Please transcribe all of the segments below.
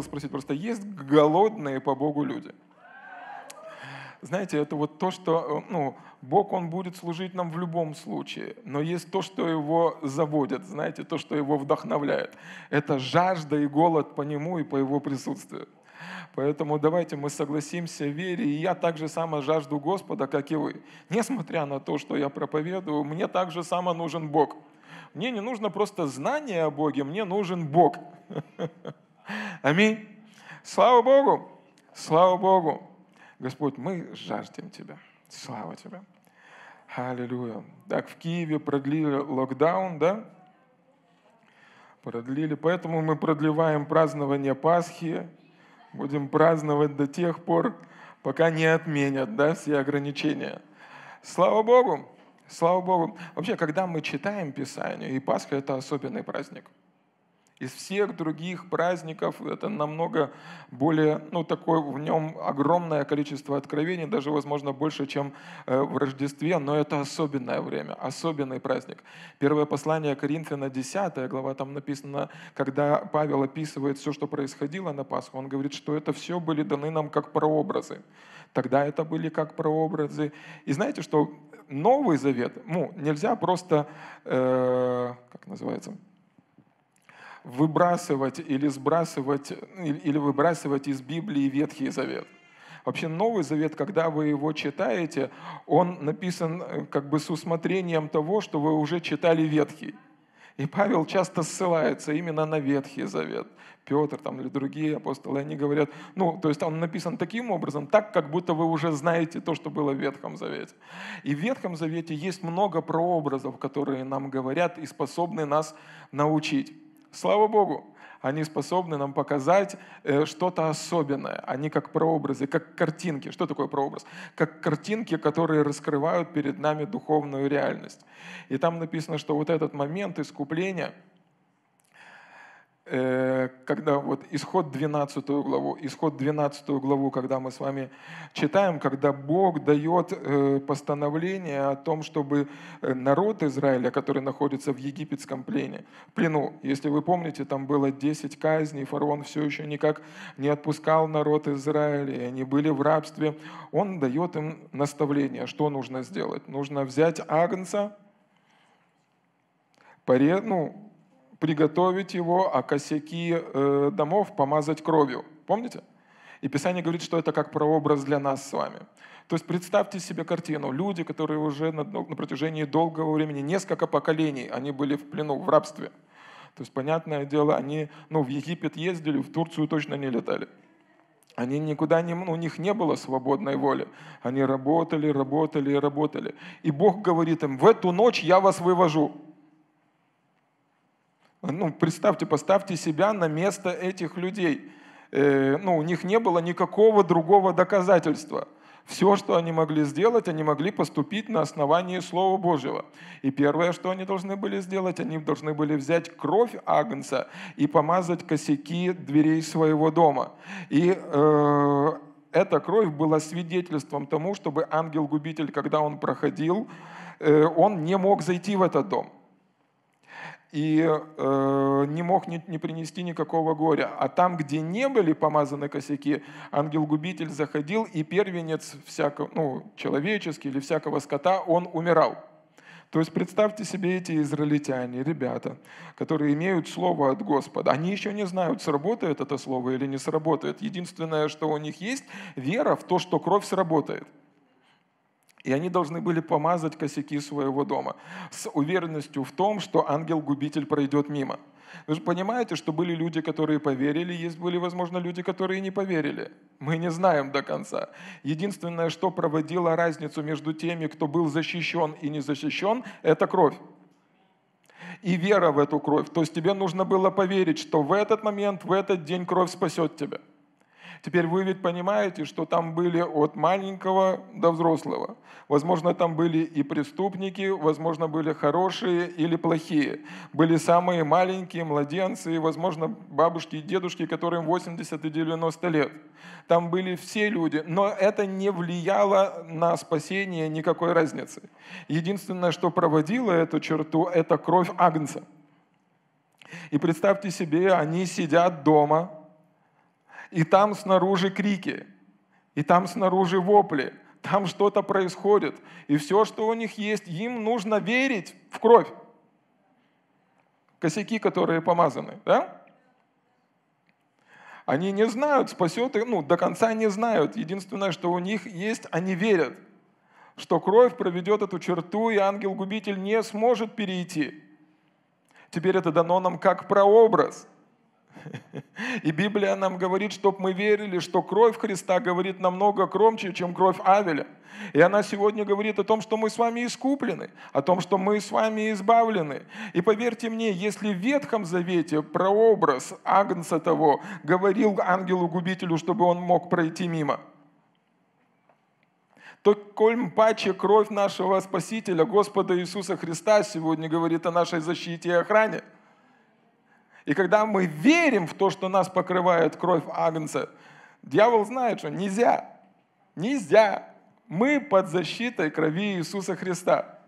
хотел спросить просто, есть голодные по Богу люди? Знаете, это вот то, что, э, ну, Бог, Он будет служить нам в любом случае, но есть то, что Его заводит, знаете, то, что Его вдохновляет. Это жажда и голод по Нему и по Его присутствию. Поэтому давайте мы согласимся в вере, и я так же само жажду Господа, как и вы. Несмотря на то, что я проповедую, мне так же само нужен Бог. Мне не нужно просто знание о Боге, мне нужен Бог. Аминь. Слава Богу! Слава Богу! Господь, мы жаждем Тебя. Слава Тебе. Аллилуйя. Так, в Киеве продлили локдаун, да? Продлили. Поэтому мы продлеваем празднование Пасхи. Будем праздновать до тех пор, пока не отменят да, все ограничения. Слава Богу! Слава Богу! Вообще, когда мы читаем Писание, и Пасха – это особенный праздник – из всех других праздников это намного более, ну, такое, в нем огромное количество откровений, даже, возможно, больше, чем э, в Рождестве, но это особенное время, особенный праздник. Первое послание Коринфяна, 10 глава, там написано, когда Павел описывает все, что происходило на Пасху, он говорит, что это все были даны нам как прообразы. Тогда это были как прообразы. И знаете, что Новый Завет, ну, нельзя просто, э, как называется, выбрасывать или сбрасывать, или выбрасывать из Библии Ветхий Завет. Вообще Новый Завет, когда вы его читаете, он написан э, как бы с усмотрением того, что вы уже читали Ветхий. И Павел часто ссылается именно на Ветхий Завет. Петр там, или другие апостолы, они говорят, ну, то есть он написан таким образом, так, как будто вы уже знаете то, что было в Ветхом Завете. И в Ветхом Завете есть много прообразов, которые нам говорят и способны нас научить. Слава Богу, они способны нам показать э, что-то особенное. Они как прообразы, как картинки. Что такое прообраз? Как картинки, которые раскрывают перед нами духовную реальность. И там написано, что вот этот момент искупления – когда вот исход 12 главу, исход 12 главу, когда мы с вами читаем, когда Бог дает э, постановление о том, чтобы э, народ Израиля, который находится в египетском плене, плену, если вы помните, там было 10 казней, фараон все еще никак не отпускал народ Израиля, и они были в рабстве, он дает им наставление, что нужно сделать. Нужно взять агнца, ну, приготовить его, а косяки э, домов помазать кровью. Помните? И Писание говорит, что это как прообраз для нас с вами. То есть представьте себе картину. Люди, которые уже на, на протяжении долгого времени, несколько поколений, они были в плену, в рабстве. То есть, понятное дело, они ну, в Египет ездили, в Турцию точно не летали. Они никуда не, ну, у них не было свободной воли. Они работали, работали, работали. И Бог говорит им, в эту ночь я вас вывожу. Ну, представьте, поставьте себя на место этих людей. Э, ну, у них не было никакого другого доказательства. Все, что они могли сделать, они могли поступить на основании Слова Божьего. И первое, что они должны были сделать, они должны были взять кровь Агнца и помазать косяки дверей своего дома. И э, эта кровь была свидетельством тому, чтобы ангел-губитель, когда он проходил, э, он не мог зайти в этот дом и э, не мог не, не принести никакого горя. А там, где не были помазаны косяки, ангел-губитель заходил, и первенец всякого, ну, человеческий или всякого скота, он умирал. То есть представьте себе эти израильтяне, ребята, которые имеют слово от Господа. Они еще не знают, сработает это слово или не сработает. Единственное, что у них есть, вера в то, что кровь сработает – и они должны были помазать косяки своего дома с уверенностью в том, что ангел-губитель пройдет мимо. Вы же понимаете, что были люди, которые поверили, есть были, возможно, люди, которые не поверили. Мы не знаем до конца. Единственное, что проводило разницу между теми, кто был защищен и не защищен, это кровь. И вера в эту кровь. То есть тебе нужно было поверить, что в этот момент, в этот день кровь спасет тебя. Теперь вы ведь понимаете, что там были от маленького до взрослого. Возможно, там были и преступники, возможно, были хорошие или плохие. Были самые маленькие младенцы, и, возможно, бабушки и дедушки, которым 80 и 90 лет. Там были все люди, но это не влияло на спасение никакой разницы. Единственное, что проводило эту черту, это кровь Агнца. И представьте себе, они сидят дома – И там снаружи крики, и там снаружи вопли, там что-то происходит. И все, что у них есть, им нужно верить в кровь. Косяки, которые помазаны, да? Они не знают, спасет их, ну, до конца не знают. Единственное, что у них есть, они верят, что кровь проведет эту черту, и ангел-губитель не сможет перейти. Теперь это дано нам как прообраз – И Библия нам говорит, чтобы мы верили, что кровь Христа говорит намного громче, чем кровь Авеля. И она сегодня говорит о том, что мы с вами искуплены, о том, что мы с вами избавлены. И поверьте мне, если в Ветхом Завете прообраз Агнца того говорил ангелу-губителю, чтобы он мог пройти мимо, то коль паче кровь нашего Спасителя, Господа Иисуса Христа, сегодня говорит о нашей защите и охране – и когда мы верим в то, что нас покрывает кровь Агнца, дьявол знает, что нельзя, нельзя. Мы под защитой крови Иисуса Христа.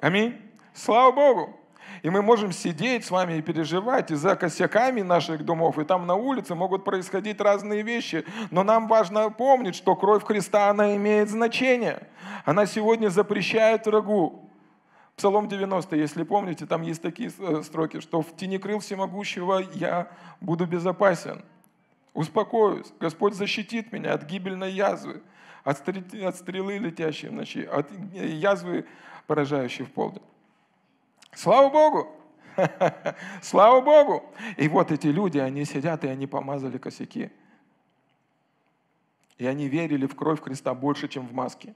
Аминь. Слава Богу. И мы можем сидеть с вами и переживать и за косяками наших домов, и там на улице могут происходить разные вещи. Но нам важно помнить, что кровь Христа, она имеет значение. Она сегодня запрещает врагу Псалом 90, если помните, там есть такие э, строки, что в тени крыл всемогущего я буду безопасен. Успокоюсь. Господь защитит меня от гибельной язвы, от стрелы, летящей в ночи, от язвы, поражающей в полдень. Слава Богу! Слава Богу! И вот эти люди, они сидят, и они помазали косяки. И они верили в кровь Христа больше, чем в маске.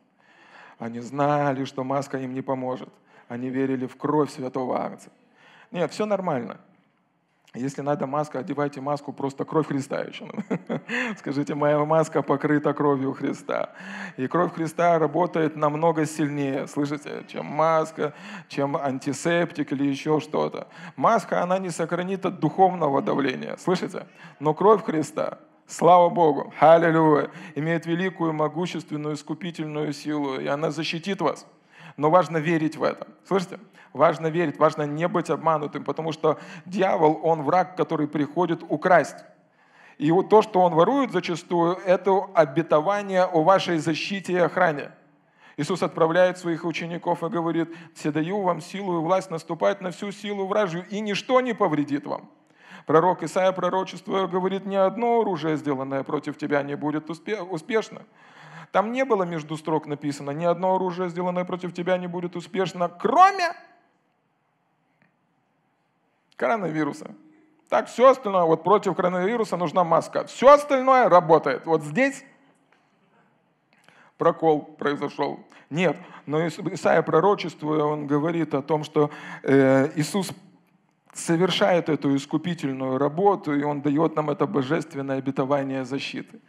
Они знали, что маска им не поможет. Они верили в кровь святого Агнца. Нет, все нормально. Если надо маска, одевайте маску, просто кровь Христа еще. Скажите, моя маска покрыта кровью Христа. И кровь Христа работает намного сильнее, слышите, чем маска, чем антисептик или еще что-то. Маска, она не сохранит от духовного давления, слышите? Но кровь Христа, слава Богу, аллилуйя, имеет великую, могущественную, искупительную силу, и она защитит вас. Но важно верить в это. Слышите? Важно верить, важно не быть обманутым, потому что дьявол, он враг, который приходит украсть. И вот то, что он ворует зачастую, это обетование о вашей защите и охране. Иисус отправляет своих учеников и говорит, «Все даю вам силу и власть наступать на всю силу вражью, и ничто не повредит вам». Пророк Исаия пророчество говорит, «Ни одно оружие, сделанное против тебя, не будет успешно». Там не было между строк написано, ни одно оружие, сделанное против тебя, не будет успешно, кроме коронавируса. Так, все остальное, вот против коронавируса нужна маска. Все остальное работает. Вот здесь прокол произошел. Нет, но Исаия пророчествуя, он говорит о том, что э, Иисус совершает эту искупительную работу, и Он дает нам это божественное обетование защиты.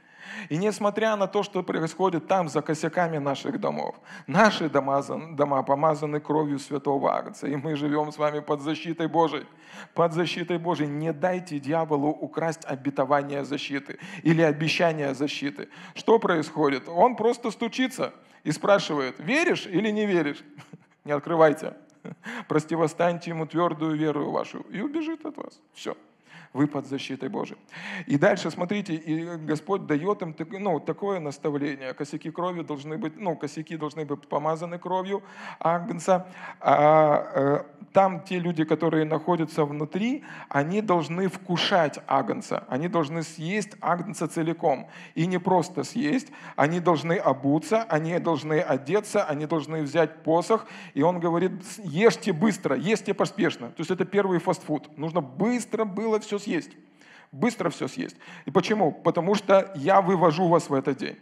И несмотря на то, что происходит там, за косяками наших домов, наши дома, дома помазаны кровью святого Агнца, и мы живем с вами под защитой Божией. Под защитой Божией. Не дайте дьяволу украсть обетование защиты или обещание защиты. Что происходит? Он просто стучится и спрашивает, веришь или не веришь? Не открывайте. Прости, восстаньте ему твердую веру вашу и убежит от вас. Все вы под защитой Божией. И дальше, смотрите, и Господь дает им ну, такое наставление. Косяки крови должны быть, ну, косяки должны быть помазаны кровью Агнца. А, э, там те люди, которые находятся внутри, они должны вкушать Агнца. Они должны съесть Агнца целиком. И не просто съесть, они должны обуться, они должны одеться, они должны взять посох. И он говорит, ешьте быстро, ешьте поспешно. То есть это первый фастфуд. Нужно быстро было все съесть. Быстро все съесть. И почему? Потому что я вывожу вас в этот день.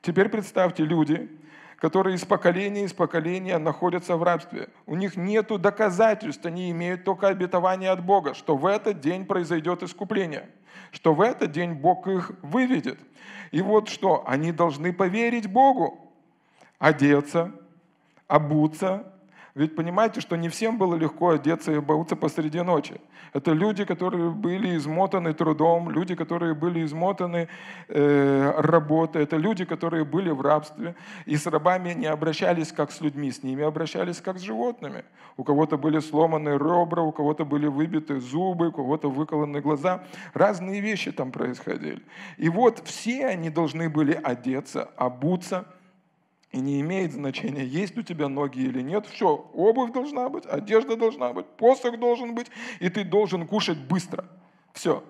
Теперь представьте люди, которые из поколения из поколения находятся в рабстве. У них нет доказательств, они имеют только обетование от Бога, что в этот день произойдет искупление, что в этот день Бог их выведет. И вот что, они должны поверить Богу, одеться, обуться, Ведь понимаете, что не всем было легко одеться и обуться посреди ночи. Это люди, которые были измотаны трудом, люди, которые были измотаны э, работой, это люди, которые были в рабстве. И с рабами не обращались как с людьми, с ними обращались как с животными. У кого-то были сломаны ребра, у кого-то были выбиты зубы, у кого-то выколоны глаза. Разные вещи там происходили. И вот все они должны были одеться, обуться – и не имеет значения, есть у тебя ноги или нет. Все, обувь должна быть, одежда должна быть, посох должен быть, и ты должен кушать быстро. Все.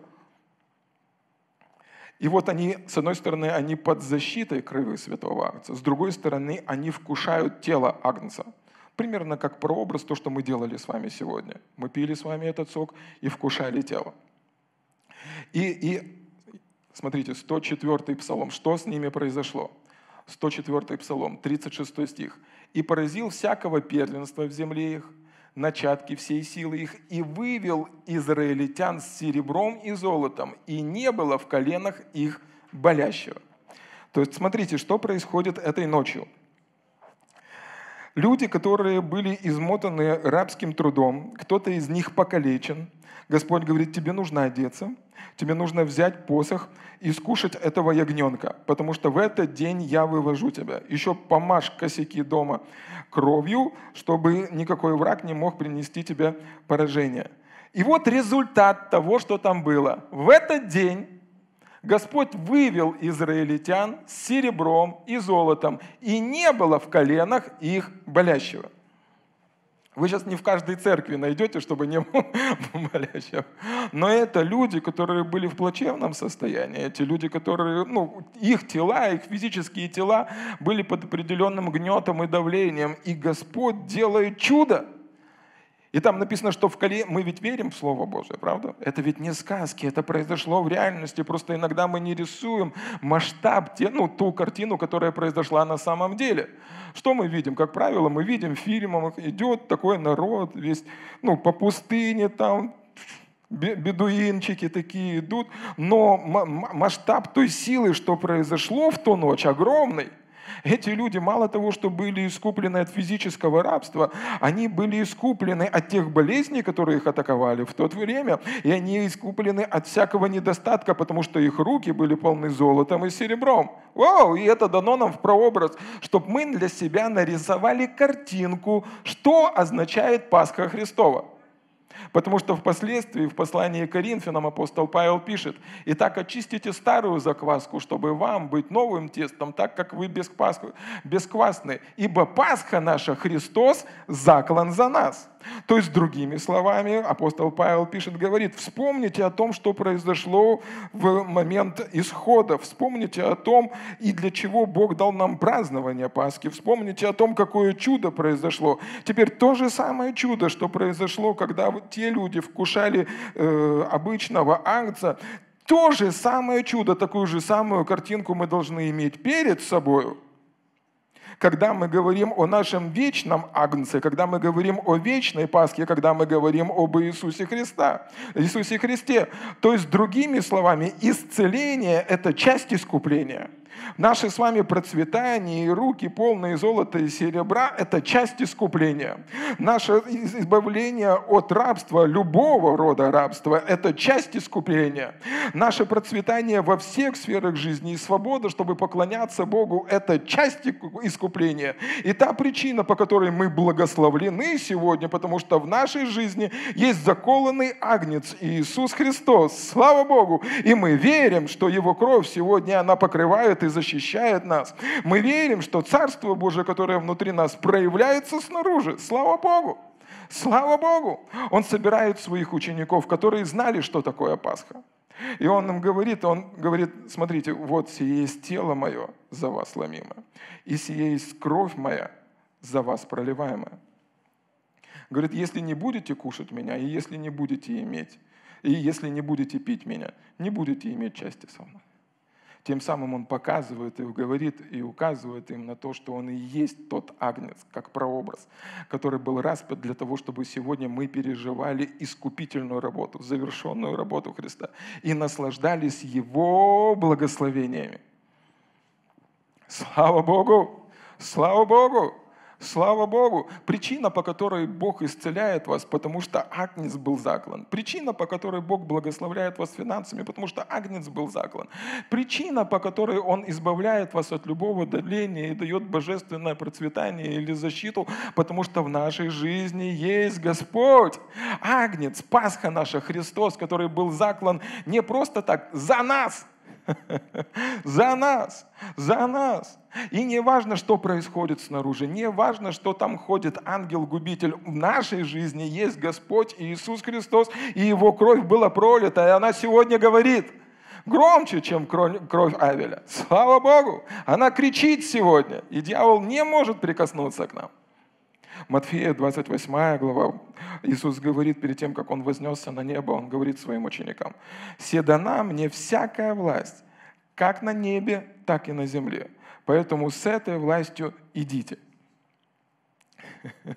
И вот они, с одной стороны, они под защитой крови святого Агнца, с другой стороны, они вкушают тело Агнца. Примерно как прообраз то, что мы делали с вами сегодня. Мы пили с вами этот сок и вкушали тело. И, и смотрите, 104 псалом, что с ними произошло? 104 Псалом, 36 стих. «И поразил всякого первенства в земле их, начатки всей силы их, и вывел израильтян с серебром и золотом, и не было в коленах их болящего». То есть смотрите, что происходит этой ночью. Люди, которые были измотаны рабским трудом, кто-то из них покалечен, Господь говорит, тебе нужно одеться, тебе нужно взять посох и скушать этого ягненка, потому что в этот день я вывожу тебя. Еще помажь косяки дома кровью, чтобы никакой враг не мог принести тебе поражение. И вот результат того, что там было. В этот день Господь вывел израильтян с серебром и золотом, и не было в коленах их болящего. Вы сейчас не в каждой церкви найдете, чтобы не было болящих. Но это люди, которые были в плачевном состоянии. Эти люди, которые, ну, их тела, их физические тела были под определенным гнетом и давлением. И Господь делает чудо. И там написано, что в коле... мы ведь верим в Слово Божие, правда? Это ведь не сказки, это произошло в реальности. Просто иногда мы не рисуем масштаб, те, ну, ту картину, которая произошла на самом деле. Что мы видим? Как правило, мы видим в фильмах, идет такой народ, весь, ну, по пустыне там, бедуинчики такие идут, но масштаб той силы, что произошло в ту ночь, огромный. Эти люди мало того, что были искуплены от физического рабства, они были искуплены от тех болезней, которые их атаковали в то время, и они искуплены от всякого недостатка, потому что их руки были полны золотом и серебром. Вау! И это дано нам в прообраз, чтобы мы для себя нарисовали картинку, что означает Пасха Христова. Потому что впоследствии в послании Коринфянам апостол Павел пишет, «Итак очистите старую закваску, чтобы вам быть новым тестом, так как вы бесквасны, ибо Пасха наша Христос заклан за нас». То есть, другими словами, апостол Павел пишет, говорит, вспомните о том, что произошло в момент исхода, вспомните о том, и для чего Бог дал нам празднование Пасхи, вспомните о том, какое чудо произошло. Теперь то же самое чудо, что произошло, когда те люди вкушали э, обычного агнца, то же самое чудо, такую же самую картинку мы должны иметь перед собой – когда мы говорим о нашем вечном Агнце, когда мы говорим о вечной Пасхе, когда мы говорим об Иисусе Христа, Иисусе Христе. То есть, другими словами, исцеление – это часть искупления – Наши с вами процветание и руки, полные золота и серебра – это часть искупления. Наше избавление от рабства, любого рода рабства – это часть искупления. Наше процветание во всех сферах жизни и свобода, чтобы поклоняться Богу – это часть искупления. И та причина, по которой мы благословлены сегодня, потому что в нашей жизни есть заколанный агнец Иисус Христос. Слава Богу! И мы верим, что Его кровь сегодня, она покрывает и защищает нас. Мы верим, что Царство Божие, которое внутри нас, проявляется снаружи. Слава Богу! Слава Богу! Он собирает своих учеников, которые знали, что такое Пасха. И он им говорит, он говорит, смотрите, вот сие есть тело мое за вас ломимое, и сие есть кровь моя за вас проливаемая. Говорит, если не будете кушать меня, и если не будете иметь, и если не будете пить меня, не будете иметь части со мной. Тем самым он показывает и говорит и указывает им на то, что он и есть тот агнец, как прообраз, который был распят для того, чтобы сегодня мы переживали искупительную работу, завершенную работу Христа и наслаждались Его благословениями. Слава Богу! Слава Богу! Слава Богу! Причина, по которой Бог исцеляет вас, потому что Агнец был заклан. Причина, по которой Бог благословляет вас финансами, потому что Агнец был заклан. Причина, по которой Он избавляет вас от любого давления и дает божественное процветание или защиту, потому что в нашей жизни есть Господь. Агнец, Пасха наша, Христос, который был заклан не просто так, за нас – За нас, за нас. И не важно, что происходит снаружи, не важно, что там ходит ангел-губитель. В нашей жизни есть Господь Иисус Христос, и Его кровь была пролита, и она сегодня говорит громче, чем кровь Авеля. Слава Богу! Она кричит сегодня, и дьявол не может прикоснуться к нам. Матфея 28 глава, Иисус говорит перед тем, как Он вознесся на небо, Он говорит своим ученикам, «Се дана мне всякая власть, как на небе, так и на земле. Поэтому с этой властью идите».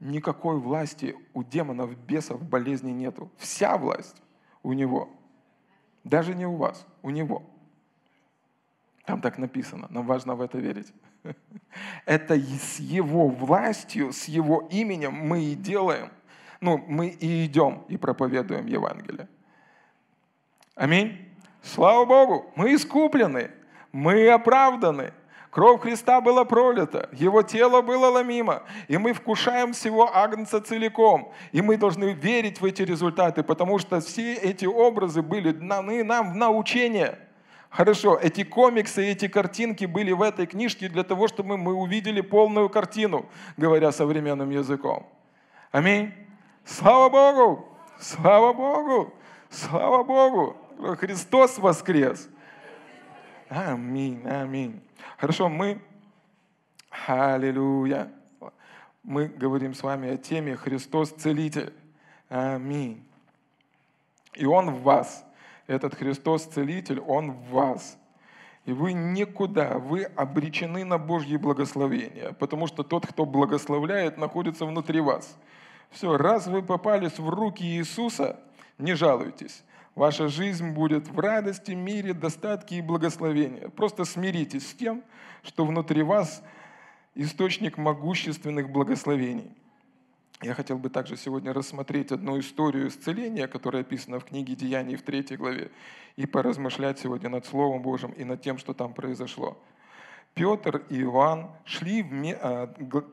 Никакой власти у демонов, бесов, болезней нету. Вся власть у него. Даже не у вас, у него. Там так написано, нам важно в это верить. Это с Его властью, с Его именем мы и делаем. Ну, мы и идем и проповедуем Евангелие. Аминь. Слава Богу, мы искуплены, мы оправданы. Кровь Христа была пролита, Его тело было ломимо, и мы вкушаем всего Агнца целиком. И мы должны верить в эти результаты, потому что все эти образы были даны нам в научение – Хорошо, эти комиксы, эти картинки были в этой книжке для того, чтобы мы увидели полную картину, говоря современным языком. Аминь. Слава Богу! Слава Богу! Слава Богу! Христос воскрес! Аминь, аминь. Хорошо, мы, аллилуйя, мы говорим с вами о теме Христос Целитель. Аминь. И Он в вас – этот Христос Целитель, Он в вас. И вы никуда, вы обречены на Божье благословение, потому что тот, кто благословляет, находится внутри вас. Все, раз вы попались в руки Иисуса, не жалуйтесь. Ваша жизнь будет в радости, мире, достатке и благословении. Просто смиритесь с тем, что внутри вас источник могущественных благословений. Я хотел бы также сегодня рассмотреть одну историю исцеления, которая описана в книге Деяний в третьей главе, и поразмышлять сегодня над Словом Божьим и над тем, что там произошло. Петр и Иоанн шли в... А,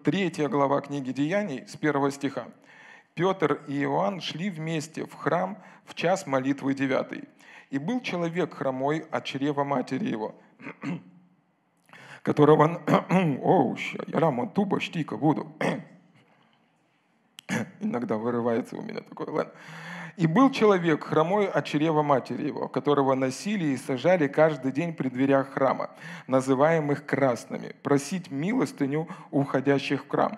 третья глава книги Деяний с первого стиха. Петр и Иоанн шли вместе в храм в час молитвы девятый. И был человек хромой от чрева матери его, которого... О, я рама туба штика буду. Иногда вырывается у меня такой, ладно. И был человек, хромой от чрева матери его, которого носили и сажали каждый день при дверях храма, называемых красными, просить милостыню у входящих в храм.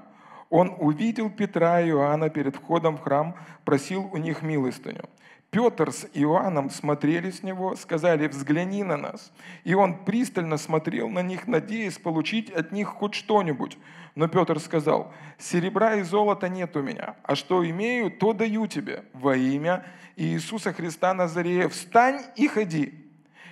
Он увидел Петра и Иоанна перед входом в храм, просил у них милостыню. Петр с Иоанном смотрели с него, сказали, взгляни на нас. И он пристально смотрел на них, надеясь получить от них хоть что-нибудь. Но Петр сказал, серебра и золота нет у меня, а что имею, то даю тебе во имя Иисуса Христа Назарея. Встань и ходи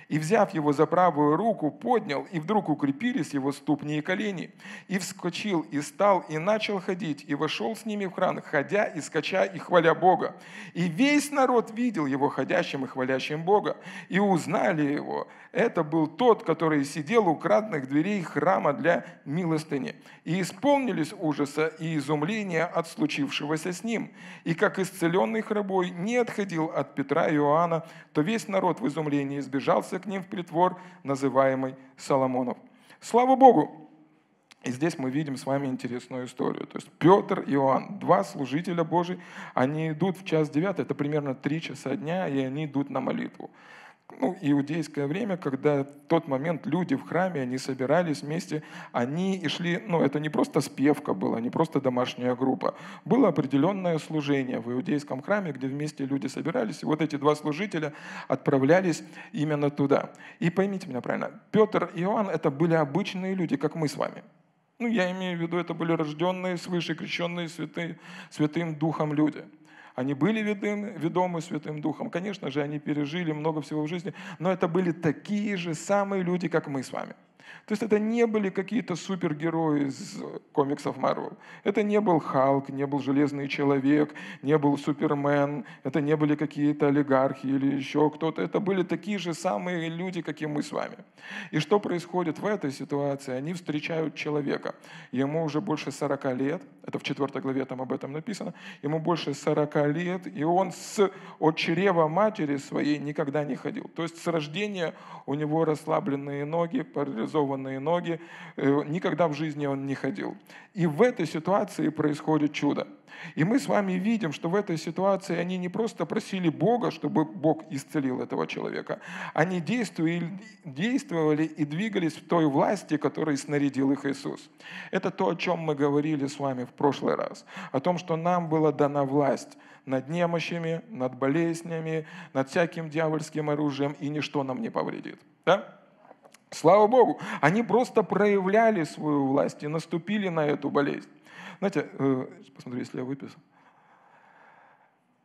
и, взяв его за правую руку, поднял, и вдруг укрепились его ступни и колени. И вскочил, и стал, и начал ходить, и вошел с ними в храм, ходя и скача, и хваля Бога. И весь народ видел его ходящим и хвалящим Бога, и узнали его. Это был тот, который сидел у кратных дверей храма для милостыни. И исполнились ужаса и изумления от случившегося с ним. И как исцеленный храбой не отходил от Петра и Иоанна, то весь народ в изумлении сбежался к ним в притвор, называемый Соломонов. Слава Богу! И здесь мы видим с вами интересную историю. То есть Петр и Иоанн, два служителя Божий, они идут в час девятый, это примерно три часа дня, и они идут на молитву ну, иудейское время, когда в тот момент люди в храме, они собирались вместе, они и шли, ну, это не просто спевка была, не просто домашняя группа, было определенное служение в иудейском храме, где вместе люди собирались, и вот эти два служителя отправлялись именно туда. И поймите меня правильно, Петр и Иоанн это были обычные люди, как мы с вами. Ну, я имею в виду, это были рожденные свыше, крещенные святые, святым духом люди – они были ведомы, ведомы Святым Духом. Конечно же, они пережили много всего в жизни, но это были такие же самые люди, как мы с вами. То есть это не были какие-то супергерои из комиксов Марвел. Это не был Халк, не был Железный Человек, не был Супермен, это не были какие-то олигархи или еще кто-то. Это были такие же самые люди, как и мы с вами. И что происходит в этой ситуации? Они встречают человека. Ему уже больше 40 лет, это в 4 главе там об этом написано, ему больше 40 лет, и он с, от чрева матери своей никогда не ходил. То есть с рождения у него расслабленные ноги, парализованные ноги, э, никогда в жизни он не ходил. И в этой ситуации происходит чудо. И мы с вами видим, что в этой ситуации они не просто просили Бога, чтобы Бог исцелил этого человека, они действовали, действовали и двигались в той власти, которой снарядил их Иисус. Это то, о чем мы говорили с вами в прошлый раз, о том, что нам была дана власть над немощами, над болезнями, над всяким дьявольским оружием, и ничто нам не повредит. Да? Слава Богу, они просто проявляли свою власть и наступили на эту болезнь. Знаете, э, посмотри, если я выписал.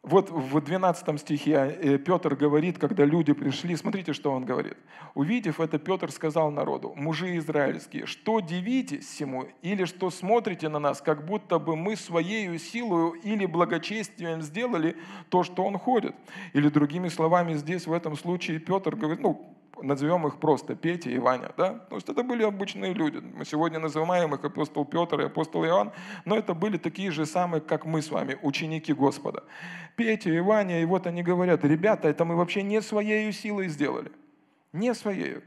Вот в 12 стихе э, Петр говорит, когда люди пришли, смотрите, что он говорит. Увидев это, Петр сказал народу, мужи израильские, что дивитесь всему, или что смотрите на нас, как будто бы мы своей силой или благочестием сделали то, что он ходит. Или другими словами, здесь в этом случае Петр говорит, ну, назовем их просто Петя и Ваня, да? Потому что это были обычные люди. Мы сегодня называем их апостол Петр и апостол Иоанн, но это были такие же самые, как мы с вами, ученики Господа. Петя и Ваня, и вот они говорят, ребята, это мы вообще не своей силой сделали. Не своей.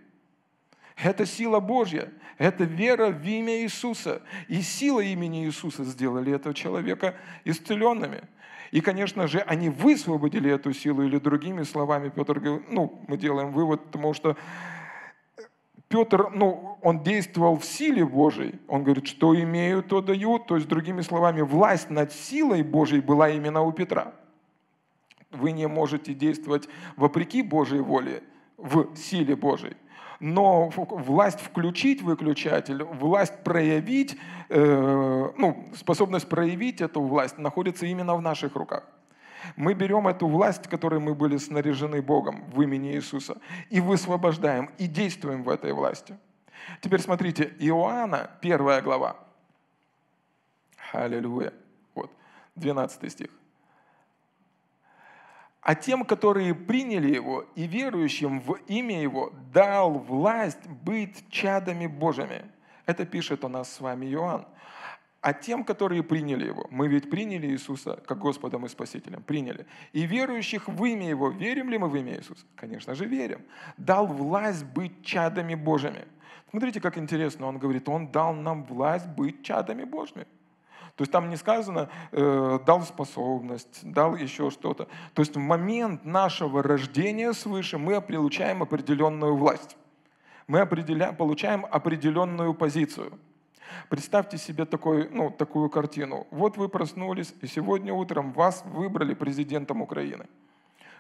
Это сила Божья, это вера в имя Иисуса. И сила имени Иисуса сделали этого человека исцеленными. И, конечно же, они высвободили эту силу, или другими словами, Петр говорит, ну, мы делаем вывод, потому что Петр, ну, он действовал в силе Божьей. Он говорит, что имею, то даю. То есть, другими словами, власть над силой Божьей была именно у Петра. Вы не можете действовать вопреки Божьей воле, в силе Божьей но власть включить выключатель, власть проявить, э, ну, способность проявить эту власть находится именно в наших руках. Мы берем эту власть, которой мы были снаряжены Богом в имени Иисуса, и высвобождаем, и действуем в этой власти. Теперь смотрите, Иоанна, первая глава. Аллилуйя. Вот, 12 стих а тем, которые приняли Его и верующим в имя Его, дал власть быть чадами Божьими. Это пишет у нас с вами Иоанн. А тем, которые приняли Его, мы ведь приняли Иисуса как Господом и Спасителем, приняли. И верующих в имя Его, верим ли мы в имя Иисуса? Конечно же, верим. Дал власть быть чадами Божьими. Смотрите, как интересно, он говорит, он дал нам власть быть чадами Божьими. То есть там не сказано, э, дал способность, дал еще что-то. То есть в момент нашего рождения свыше мы получаем определенную власть. Мы определя, получаем определенную позицию. Представьте себе такой, ну, такую картину. Вот вы проснулись, и сегодня утром вас выбрали президентом Украины.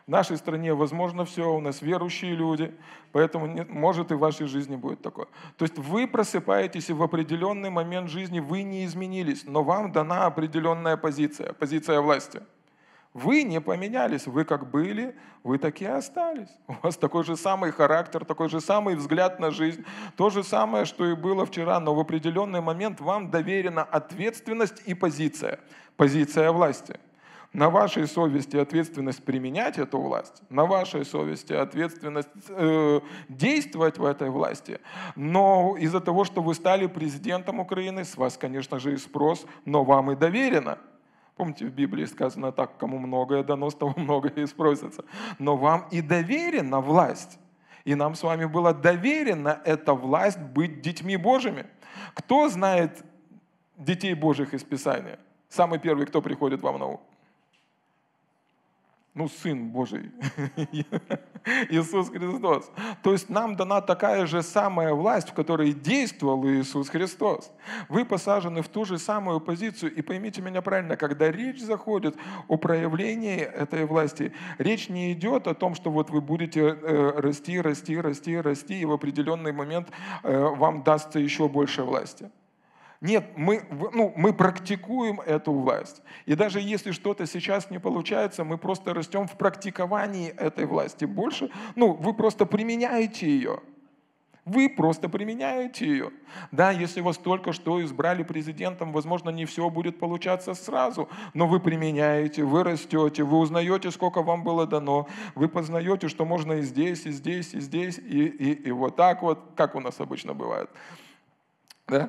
В нашей стране возможно все, у нас верующие люди, поэтому не, может и в вашей жизни будет такое. То есть вы просыпаетесь, и в определенный момент жизни вы не изменились, но вам дана определенная позиция, позиция власти. Вы не поменялись, вы как были, вы так и остались. У вас такой же самый характер, такой же самый взгляд на жизнь, то же самое, что и было вчера, но в определенный момент вам доверена ответственность и позиция, позиция власти – на вашей совести ответственность применять эту власть, на вашей совести ответственность э, действовать в этой власти. Но из-за того, что вы стали президентом Украины, с вас, конечно же, и спрос, но вам и доверено. Помните, в Библии сказано так, кому многое дано, с того многое и спросится. Но вам и доверена власть. И нам с вами была доверена эта власть быть детьми Божьими. Кто знает детей Божьих из Писания? Самый первый, кто приходит вам на ум? Ну, Сын Божий, Иисус Христос. То есть нам дана такая же самая власть, в которой действовал Иисус Христос. Вы посажены в ту же самую позицию, и поймите меня правильно, когда речь заходит о проявлении этой власти, речь не идет о том, что вот вы будете э, расти, расти, расти, расти, и в определенный момент э, вам дастся еще больше власти. Нет, мы, ну, мы практикуем эту власть. И даже если что-то сейчас не получается, мы просто растем в практиковании этой власти больше. Ну, вы просто применяете ее. Вы просто применяете ее. Да, если вас только что избрали президентом, возможно, не все будет получаться сразу, но вы применяете, вы растете, вы узнаете, сколько вам было дано, вы познаете, что можно и здесь, и здесь, и здесь, и, и, и вот так вот, как у нас обычно бывает. Да?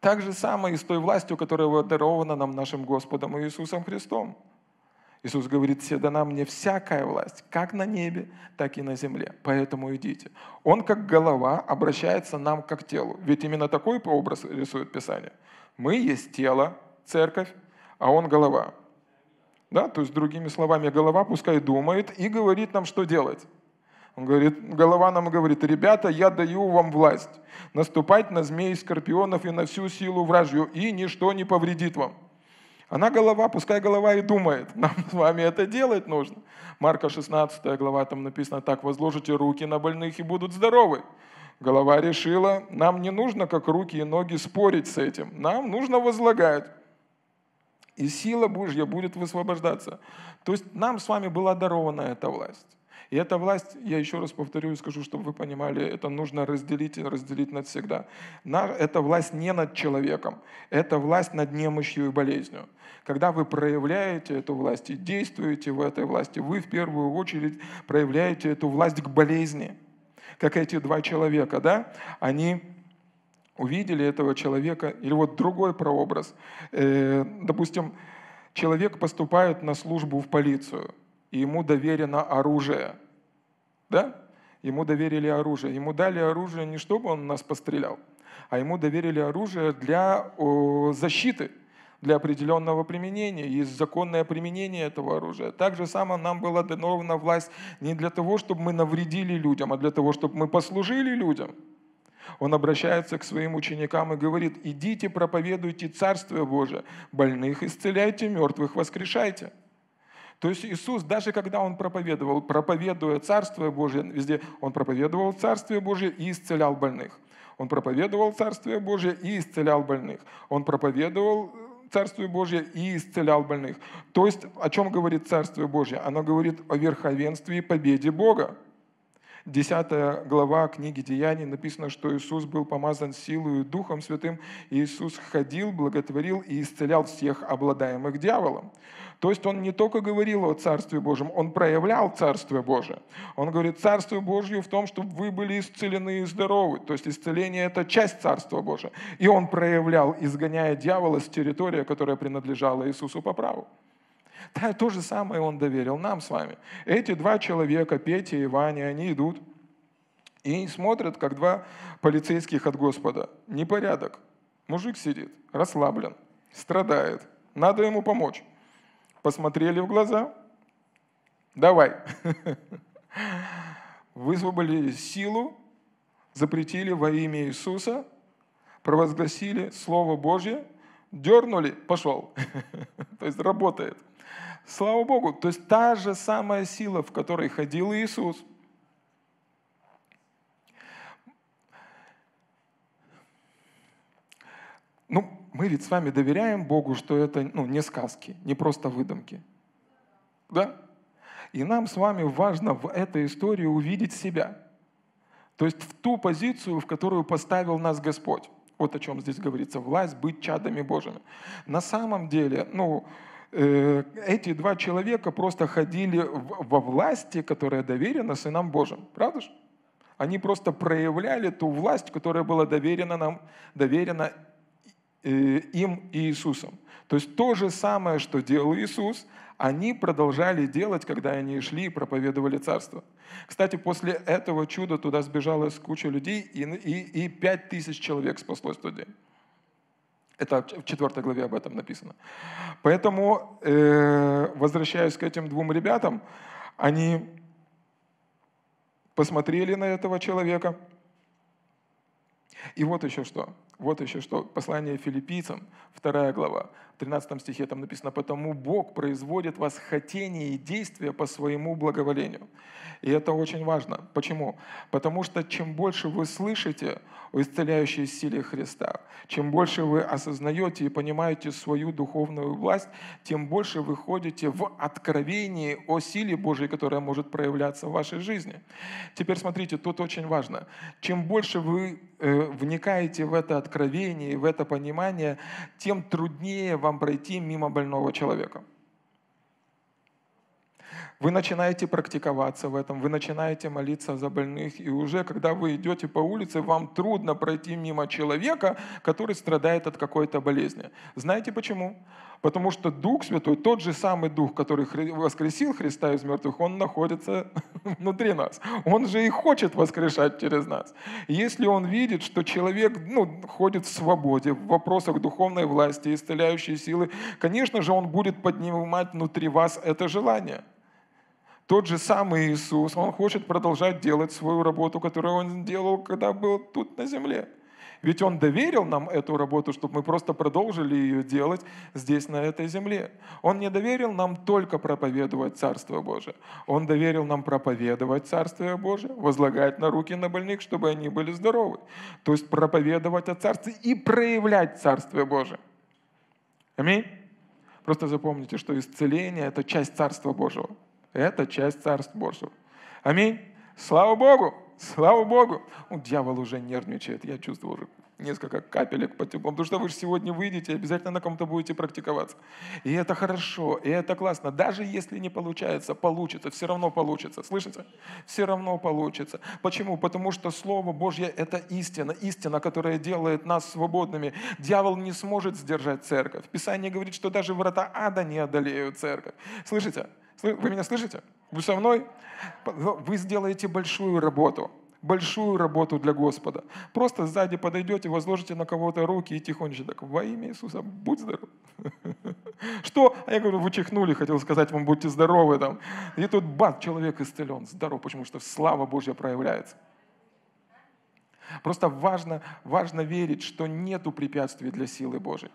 Так же самое и с той властью, которая дарована нам нашим Господом Иисусом Христом. Иисус говорит, все дана мне всякая власть, как на небе, так и на земле. Поэтому идите. Он как голова обращается нам как телу. Ведь именно такой образ рисует Писание. Мы есть тело, церковь, а он голова. Да? То есть, другими словами, голова пускай думает и говорит нам, что делать. Он говорит, голова нам говорит, ребята, я даю вам власть наступать на змей, скорпионов и на всю силу вражью, и ничто не повредит вам. Она голова, пускай голова и думает. Нам с вами это делать нужно. Марка 16 глава, там написано так, возложите руки на больных и будут здоровы. Голова решила, нам не нужно, как руки и ноги, спорить с этим. Нам нужно возлагать. И сила Божья будет высвобождаться. То есть нам с вами была дарована эта власть. И эта власть, я еще раз повторю и скажу, чтобы вы понимали, это нужно разделить и разделить навсегда. Это власть не над человеком, это власть над немощью и болезнью. Когда вы проявляете эту власть и действуете в этой власти, вы в первую очередь проявляете эту власть к болезни. Как эти два человека, да? Они увидели этого человека, или вот другой прообраз. Э, допустим, человек поступает на службу в полицию – и ему доверено оружие. Да? Ему доверили оружие. Ему дали оружие не чтобы он нас пострелял, а ему доверили оружие для защиты, для определенного применения. Есть законное применение этого оружия. Так же само нам была дана власть не для того, чтобы мы навредили людям, а для того, чтобы мы послужили людям. Он обращается к своим ученикам и говорит, идите проповедуйте Царствие Божие, больных исцеляйте, мертвых воскрешайте. То есть Иисус, даже когда Он проповедовал, проповедуя Царствие Божие, везде Он проповедовал Царствие Божие и исцелял больных. Он проповедовал Царствие Божие и исцелял больных. Он проповедовал Царствие Божие и исцелял больных. То есть о чем говорит Царствие Божие? Оно говорит о верховенстве и победе Бога. 10 глава книги Деяний написано, что Иисус был помазан силой и Духом Святым. И Иисус ходил, благотворил и исцелял всех обладаемых дьяволом. То есть он не только говорил о Царстве Божьем, он проявлял Царствие Божие. Он говорит, Царствие Божье в том, чтобы вы были исцелены и здоровы. То есть исцеление – это часть Царства Божия. И он проявлял, изгоняя дьявола с территории, которая принадлежала Иисусу по праву. Да, то же самое он доверил нам с вами. Эти два человека, Петя и Ваня, они идут и смотрят, как два полицейских от Господа. Непорядок. Мужик сидит, расслаблен, страдает. Надо ему помочь посмотрели в глаза, давай. Высвободили силу, запретили во имя Иисуса, провозгласили Слово Божье, дернули, пошел. То есть работает. Слава Богу. То есть та же самая сила, в которой ходил Иисус. Ну, мы ведь с вами доверяем Богу, что это ну, не сказки, не просто выдумки. Да? И нам с вами важно в этой истории увидеть себя. То есть в ту позицию, в которую поставил нас Господь. Вот о чем здесь говорится. Власть быть чадами Божьими. На самом деле, ну, э, эти два человека просто ходили во власти, которая доверена сынам Божьим. Правда же? Они просто проявляли ту власть, которая была доверена нам, доверена им и Иисусом. То есть то же самое, что делал Иисус, они продолжали делать, когда они шли и проповедовали Царство. Кстати, после этого чуда туда сбежалась куча людей, и, и, и 5 тысяч человек спаслось в тот день. Это в 4 главе об этом написано. Поэтому, э, возвращаясь к этим двум ребятам, они посмотрели на этого человека. И вот еще что. Вот еще что, послание филиппийцам, вторая глава, в 13 стихе там написано, «Потому Бог производит вас хотение и действия по своему благоволению». И это очень важно. Почему? Потому что чем больше вы слышите о исцеляющей силе Христа, чем больше вы осознаете и понимаете свою духовную власть, тем больше вы ходите в откровении о силе Божьей, которая может проявляться в вашей жизни. Теперь смотрите, тут очень важно. Чем больше вы э, вникаете в это откровение, в это понимание, тем труднее вам пройти мимо больного человека. Вы начинаете практиковаться в этом, вы начинаете молиться за больных, и уже когда вы идете по улице, вам трудно пройти мимо человека, который страдает от какой-то болезни. Знаете почему? Потому что Дух Святой, тот же самый Дух, который воскресил Христа из мертвых, Он находится внутри нас. Он же и хочет воскрешать через нас. Если Он видит, что человек ну, ходит в свободе, в вопросах духовной власти, исцеляющей силы, конечно же, Он будет поднимать внутри вас это желание. Тот же самый Иисус, Он хочет продолжать делать свою работу, которую Он делал, когда был тут на земле. Ведь Он доверил нам эту работу, чтобы мы просто продолжили ее делать здесь, на этой земле. Он не доверил нам только проповедовать Царство Божие. Он доверил нам проповедовать Царствие Божие, возлагать на руки на больных, чтобы они были здоровы. То есть проповедовать о Царстве и проявлять Царствие Божие. Аминь. Просто запомните, что исцеление – это часть Царства Божьего. Это часть Царства Божьего. Аминь. Слава Богу! Слава Богу! Ну, дьявол уже нервничает. Я чувствую уже несколько капелек по теплом. Потому что вы же сегодня выйдете обязательно на ком-то будете практиковаться. И это хорошо, и это классно. Даже если не получается, получится, все равно получится. Слышите? Все равно получится. Почему? Потому что Слово Божье – это истина. Истина, которая делает нас свободными. Дьявол не сможет сдержать церковь. Писание говорит, что даже врата ада не одолеют церковь. Слышите? Вы меня слышите? Вы со мной? Вы сделаете большую работу. Большую работу для Господа. Просто сзади подойдете, возложите на кого-то руки и тихонечко так, во имя Иисуса, будь здоров. Что? А я говорю, вы чихнули, хотел сказать вам, будьте здоровы там. И тут бац, человек исцелен, здоров, почему что слава Божья проявляется. Просто важно, важно верить, что нету препятствий для силы Божьей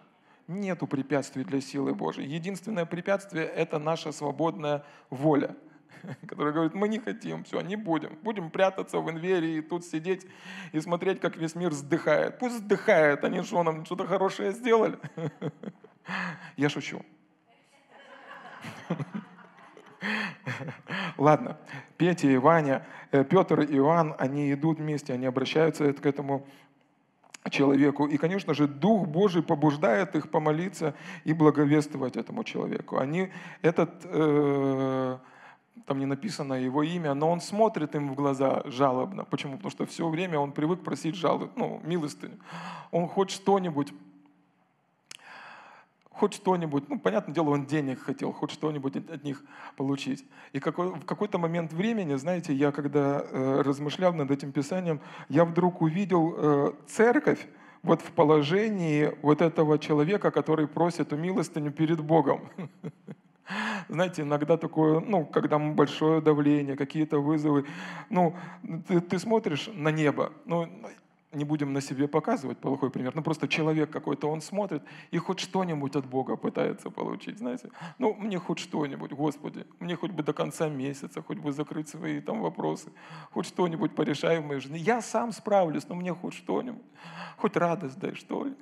нету препятствий для силы Божьей. Единственное препятствие – это наша свободная воля, которая говорит, мы не хотим, все, не будем. Будем прятаться в инвере и тут сидеть и смотреть, как весь мир вздыхает. Пусть вздыхает, они что, нам что-то хорошее сделали? Я шучу. Ладно, Петя и Ваня, э, Петр и Иоанн, они идут вместе, они обращаются к этому человеку. И, конечно же, Дух Божий побуждает их помолиться и благовествовать этому человеку. Они, этот, э, там не написано его имя, но он смотрит им в глаза жалобно. Почему? Потому что все время он привык просить жалоб, ну, милостыню. Он хоть что-нибудь хоть что-нибудь, ну, понятное дело, он денег хотел, хоть что-нибудь от, них получить. И какой, в какой-то момент времени, знаете, я когда э, размышлял над этим писанием, я вдруг увидел э, церковь вот в положении вот этого человека, который просит у милостыню перед Богом. Знаете, иногда такое, ну, когда большое давление, какие-то вызовы, ну, ты, ты смотришь на небо, ну, не будем на себе показывать плохой пример, ну просто человек какой-то, он смотрит и хоть что-нибудь от Бога пытается получить, знаете. Ну, мне хоть что-нибудь, Господи, мне хоть бы до конца месяца, хоть бы закрыть свои там вопросы, хоть что-нибудь порешаю моей жизни. Я сам справлюсь, но мне хоть что-нибудь, хоть радость дай, что ли.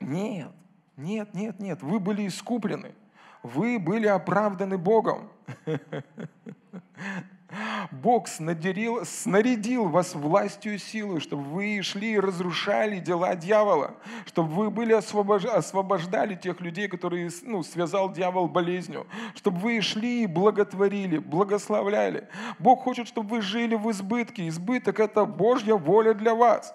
Нет, нет, нет, нет, вы были искуплены, вы были оправданы Богом. Бог снарядил, снарядил вас властью и силой, чтобы вы шли и разрушали дела дьявола, чтобы вы были освобож... освобождали тех людей, которые ну, связал дьявол болезнью, чтобы вы шли и благотворили, благословляли. Бог хочет, чтобы вы жили в избытке. Избыток – это Божья воля для вас.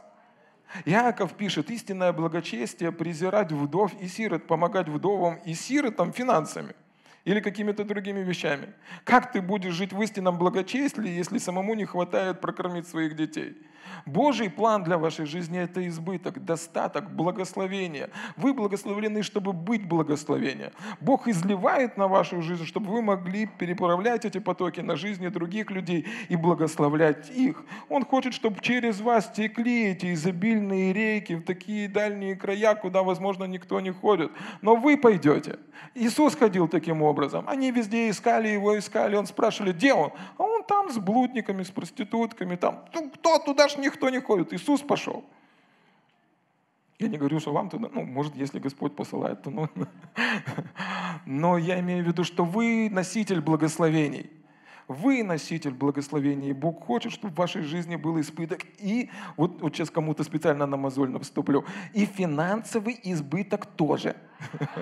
Иаков пишет, истинное благочестие – презирать вдов и сирот, помогать вдовам и сиротам финансами – или какими-то другими вещами. Как ты будешь жить в истинном благочестии, если самому не хватает прокормить своих детей? Божий план для вашей жизни – это избыток, достаток, благословение. Вы благословлены, чтобы быть благословением. Бог изливает на вашу жизнь, чтобы вы могли переправлять эти потоки на жизни других людей и благословлять их. Он хочет, чтобы через вас текли эти изобильные реки в такие дальние края, куда, возможно, никто не ходит. Но вы пойдете. Иисус ходил таким образом. Они везде искали его, искали. Он спрашивали, где он? А он там с блудниками, с проститутками. Там. Ну, кто туда ж никто не ходит. Иисус пошел. Я не говорю, что вам туда, ну, может, если Господь посылает, то ну. Но я имею в виду, что вы носитель благословений. Вы носитель благословения, и Бог хочет, чтобы в вашей жизни был испыток. И вот, вот сейчас кому-то специально на мозоль вступлю. И финансовый избыток тоже.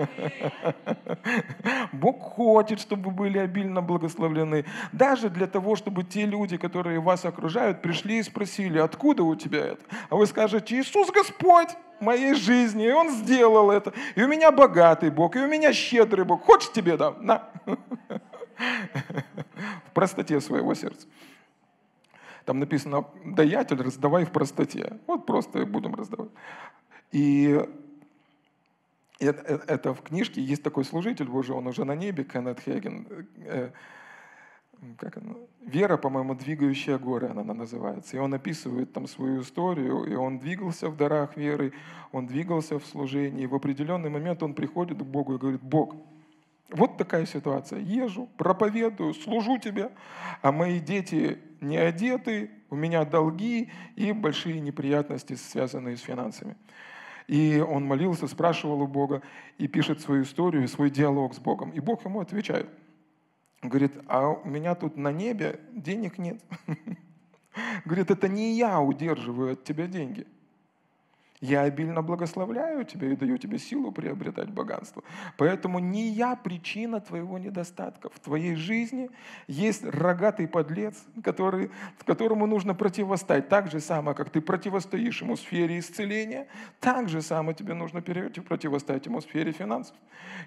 Бог хочет, чтобы вы были обильно благословлены. Даже для того, чтобы те люди, которые вас окружают, пришли и спросили, откуда у тебя это? А вы скажете, Иисус Господь моей жизни, и Он сделал это. И у меня богатый Бог, и у меня щедрый Бог. Хочешь тебе дам? На. В простоте своего сердца. Там написано, даятель, раздавай в простоте. Вот просто будем раздавать. И это, это в книжке есть такой служитель Божий, он уже на небе, Кеннет Хейген. Э, как она? Вера, по-моему, двигающая горы, она называется. И он описывает там свою историю, и он двигался в дарах веры, он двигался в служении. И в определенный момент он приходит к Богу и говорит, Бог, вот такая ситуация. Езжу, проповедую, служу тебе, а мои дети не одеты, у меня долги и большие неприятности, связанные с финансами. И он молился, спрашивал у Бога и пишет свою историю, свой диалог с Богом. И Бог ему отвечает. Говорит, а у меня тут на небе денег нет. Говорит, это не я удерживаю от тебя деньги. Я обильно благословляю тебя и даю тебе силу приобретать богатство. Поэтому не я причина твоего недостатка. В твоей жизни есть рогатый подлец, который, которому нужно противостоять. Так же самое, как ты противостоишь ему в сфере исцеления, так же самое тебе нужно противостоять ему в сфере финансов.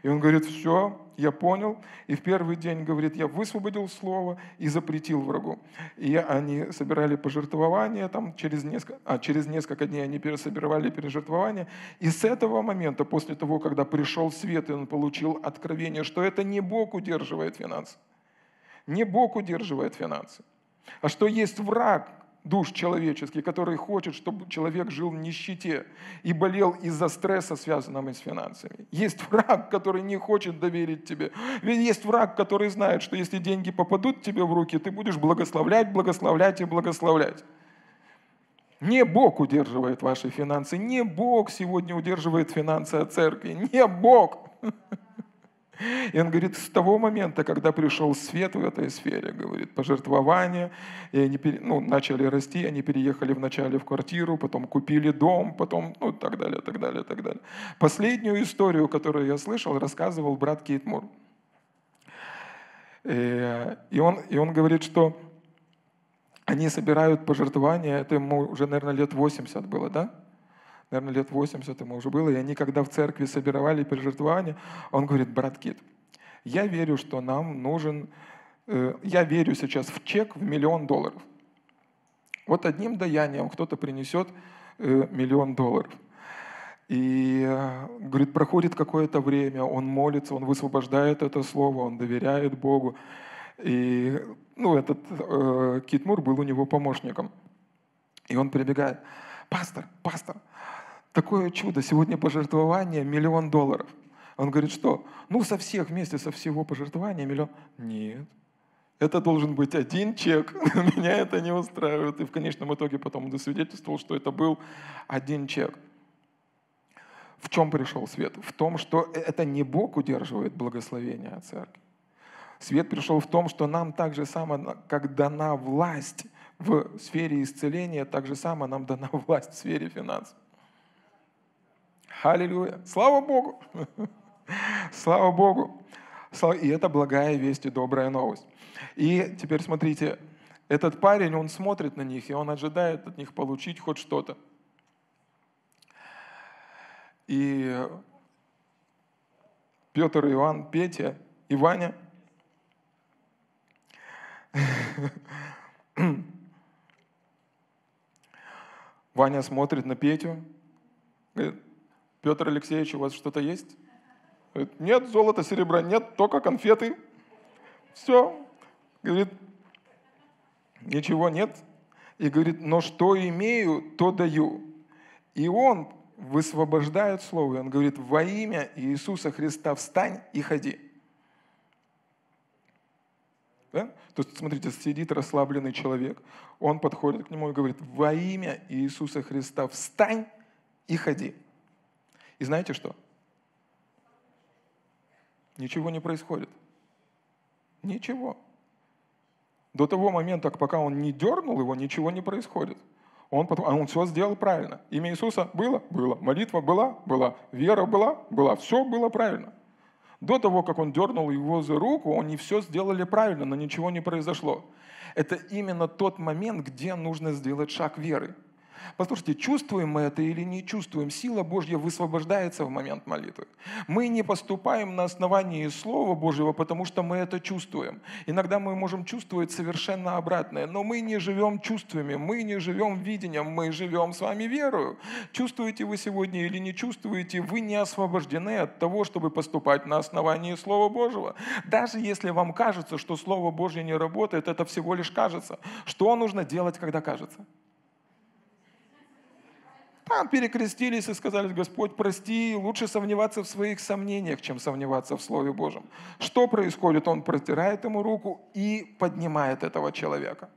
И он говорит, все, я понял. И в первый день, говорит, я высвободил слово и запретил врагу. И они собирали пожертвования, там через несколько, а через несколько дней они пересобирали совершали пережертвования. И с этого момента, после того, когда пришел свет, и он получил откровение, что это не Бог удерживает финансы. Не Бог удерживает финансы. А что есть враг, душ человеческий, который хочет, чтобы человек жил в нищете и болел из-за стресса, связанного с финансами. Есть враг, который не хочет доверить тебе. Ведь есть враг, который знает, что если деньги попадут тебе в руки, ты будешь благословлять, благословлять и благословлять. Не Бог удерживает ваши финансы, не Бог сегодня удерживает финансы от церкви, не Бог. И он говорит, с того момента, когда пришел свет в этой сфере, говорит, пожертвования, и они ну, начали расти, они переехали вначале в квартиру, потом купили дом, потом, ну, так далее, так далее, так далее. Последнюю историю, которую я слышал, рассказывал брат Кейт Мур. Э, и он, и он говорит, что они собирают пожертвования, это ему уже, наверное, лет 80 было, да? Наверное, лет 80 ему уже было, и они, когда в церкви собирали пожертвования, он говорит, брат Кит, я верю, что нам нужен, э, я верю сейчас в чек в миллион долларов. Вот одним даянием кто-то принесет э, миллион долларов. И, э, говорит, проходит какое-то время, он молится, он высвобождает это слово, он доверяет Богу. И ну, этот э, Кит Мур был у него помощником. И он прибегает, пастор, пастор, такое чудо, сегодня пожертвование миллион долларов. Он говорит, что? Ну, со всех вместе, со всего пожертвования миллион. Нет, это должен быть один чек. Меня это не устраивает. И в конечном итоге потом он засвидетельствовал, что это был один чек. В чем пришел свет? В том, что это не Бог удерживает благословение от церкви. Свет пришел в том, что нам так же само, как дана власть в сфере исцеления, так же само нам дана власть в сфере финансов. Аллилуйя. Слава Богу. Слава Богу. И это благая весть и добрая новость. И теперь смотрите, этот парень, он смотрит на них, и он ожидает от них получить хоть что-то. И Петр, Иоанн, Петя и Ваня. Ваня смотрит на Петю, говорит, Петр Алексеевич, у вас что-то есть? Говорит, нет золота, серебра, нет, только конфеты. Все. Говорит, ничего нет. И говорит, но что имею, то даю. И он высвобождает слово, и он говорит, во имя Иисуса Христа встань и ходи. Да? То есть, смотрите, сидит расслабленный человек, он подходит к нему и говорит, во имя Иисуса Христа встань и ходи. И знаете что? Ничего не происходит. Ничего. До того момента, пока он не дернул его, ничего не происходит. Он, потом, а он все сделал правильно. Имя Иисуса было? Было. Молитва была? Была. Вера была? Была. Все было правильно. До того, как он дернул его за руку, они все сделали правильно, но ничего не произошло. Это именно тот момент, где нужно сделать шаг веры. Послушайте, чувствуем мы это или не чувствуем, сила Божья высвобождается в момент молитвы. Мы не поступаем на основании Слова Божьего, потому что мы это чувствуем. Иногда мы можем чувствовать совершенно обратное, но мы не живем чувствами, мы не живем видением, мы живем с вами верою. Чувствуете вы сегодня или не чувствуете, вы не освобождены от того, чтобы поступать на основании Слова Божьего. Даже если вам кажется, что Слово Божье не работает, это всего лишь кажется. Что нужно делать, когда кажется? Там перекрестились и сказали, Господь, прости, лучше сомневаться в своих сомнениях, чем сомневаться в Слове Божьем. Что происходит? Он протирает ему руку и поднимает этого человека.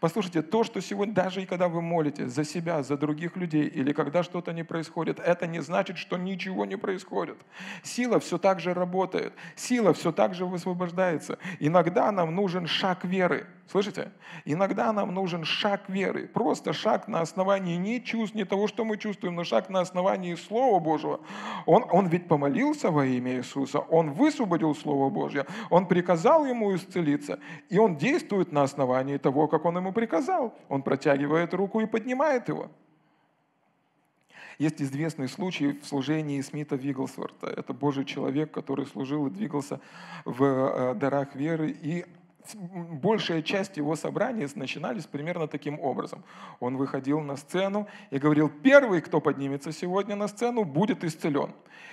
Послушайте, то, что сегодня, даже и когда вы молитесь за себя, за других людей, или когда что-то не происходит, это не значит, что ничего не происходит. Сила все так же работает, сила все так же высвобождается. Иногда нам нужен шаг веры. Слышите? Иногда нам нужен шаг веры. Просто шаг на основании не чувств, не того, что мы чувствуем, но шаг на основании Слова Божьего. Он, он ведь помолился во имя Иисуса, он высвободил Слово Божье, он приказал ему исцелиться, и он действует на основании того, как он ему приказал. Он протягивает руку и поднимает его. Есть известный случай в служении Смита Вигглсворта. Это Божий человек, который служил и двигался в э, дарах веры. И большая часть его собраний начинались примерно таким образом. Он выходил на сцену и говорил, первый, кто поднимется сегодня на сцену, будет исцелен.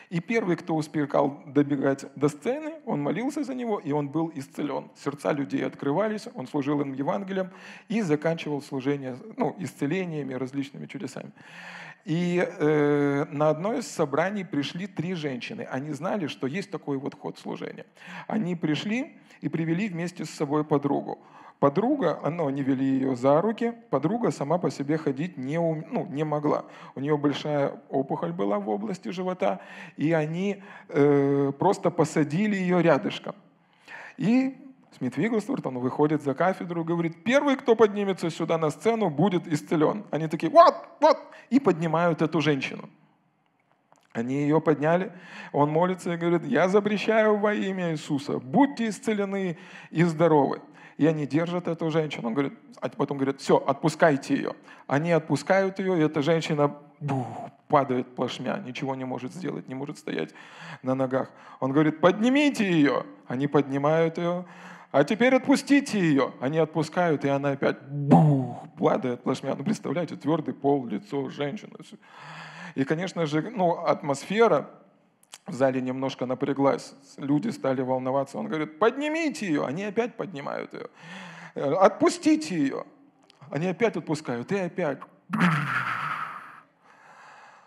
И первый, кто успел добегать до сцены, он молился за него, и он был исцелен. Сердца людей открывались, он служил им Евангелием и заканчивал служение ну, исцелениями, различными чудесами. И э, на одно из собраний пришли три женщины. Они знали, что есть такой вот ход служения. Они пришли и привели вместе с собой подругу. Подруга, ну, они вели ее за руки, подруга сама по себе ходить не, ум, ну, не могла. У нее большая опухоль была в области живота, и они э, просто посадили ее рядышком. И Смит Вигглсворт, он выходит за кафедру и говорит, первый, кто поднимется сюда на сцену, будет исцелен. Они такие, вот, вот, и поднимают эту женщину. Они ее подняли, он молится и говорит, я запрещаю во имя Иисуса, будьте исцелены и здоровы. И они держат эту женщину, он говорит, а потом говорит, все, отпускайте ее. Они отпускают ее, и эта женщина бух, падает плашмя, ничего не может сделать, не может стоять на ногах. Он говорит, поднимите ее. Они поднимают ее, а теперь отпустите ее. Они отпускают, и она опять бух, падает плашмя. Ну, представляете, твердый пол, лицо женщины. И, конечно же, ну, атмосфера в зале немножко напряглась. Люди стали волноваться. Он говорит, поднимите ее. Они опять поднимают ее. «Э, отпустите ее. Они опять отпускают. И опять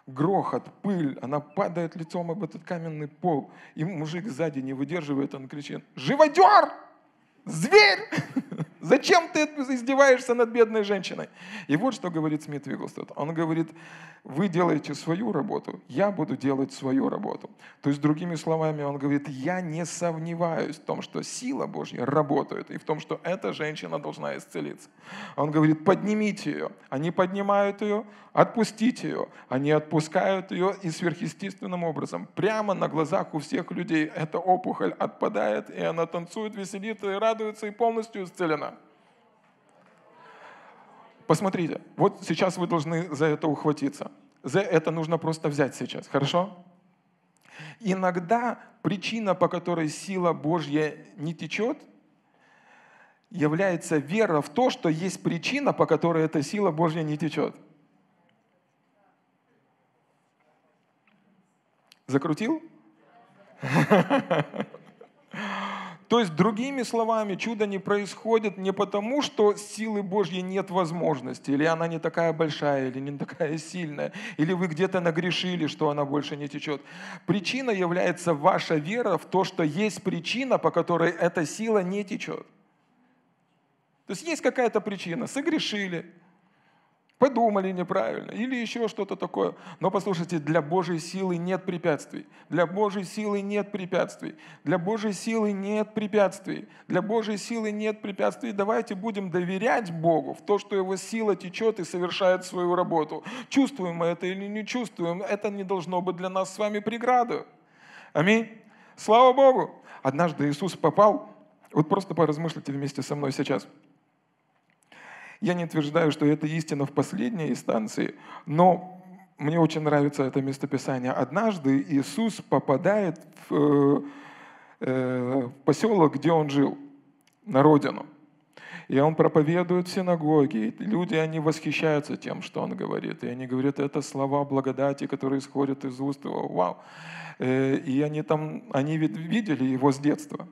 грохот, пыль, она падает лицом об этот каменный пол. И мужик сзади не выдерживает, он кричит, живодер! Зверь! Зачем ты издеваешься над бедной женщиной? И вот что говорит Смит Вигглстед. Он говорит, вы делаете свою работу, я буду делать свою работу. То есть, другими словами, он говорит, я не сомневаюсь в том, что сила Божья работает, и в том, что эта женщина должна исцелиться. Он говорит, поднимите ее. Они поднимают ее, отпустите ее. Они отпускают ее, и сверхъестественным образом, прямо на глазах у всех людей, эта опухоль отпадает, и она танцует, веселится и радуется, и полностью исцелена. Посмотрите, вот сейчас вы должны за это ухватиться. За это нужно просто взять сейчас, хорошо? Иногда причина, по которой сила Божья не течет, является вера в то, что есть причина, по которой эта сила Божья не течет. Закрутил? То есть, другими словами, чудо не происходит не потому, что силы Божьей нет возможности, или она не такая большая, или не такая сильная, или вы где-то нагрешили, что она больше не течет. Причина является ваша вера в то, что есть причина, по которой эта сила не течет. То есть есть какая-то причина, согрешили, подумали неправильно или еще что-то такое. Но послушайте, для Божьей силы нет препятствий. Для Божьей силы нет препятствий. Для Божьей силы нет препятствий. Для Божьей силы нет препятствий. Давайте будем доверять Богу в то, что Его сила течет и совершает свою работу. Чувствуем мы это или не чувствуем, это не должно быть для нас с вами преградой. Аминь. Слава Богу! Однажды Иисус попал, вот просто поразмыслите вместе со мной сейчас – я не утверждаю, что это истина в последней инстанции, но мне очень нравится это местописание. Однажды Иисус попадает в, э, э, в поселок, где он жил, на родину. И он проповедует в синагоге. И люди, они восхищаются тем, что он говорит. И они говорят, это слова благодати, которые исходят из уст его. Вау. Э, и они там, они видели его с детства.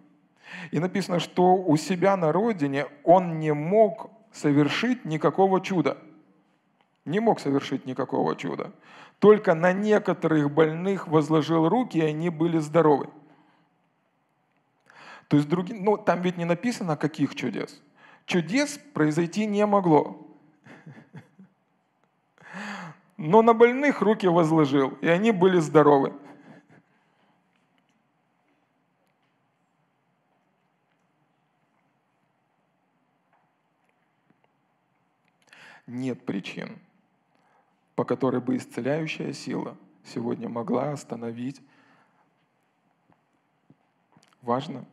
И написано, что у себя на родине он не мог совершить никакого чуда. Не мог совершить никакого чуда. Только на некоторых больных возложил руки, и они были здоровы. То есть, другие, ну, там ведь не написано, каких чудес. Чудес произойти не могло. Но на больных руки возложил, и они были здоровы. Нет причин, по которой бы исцеляющая сила сегодня могла остановить. Важно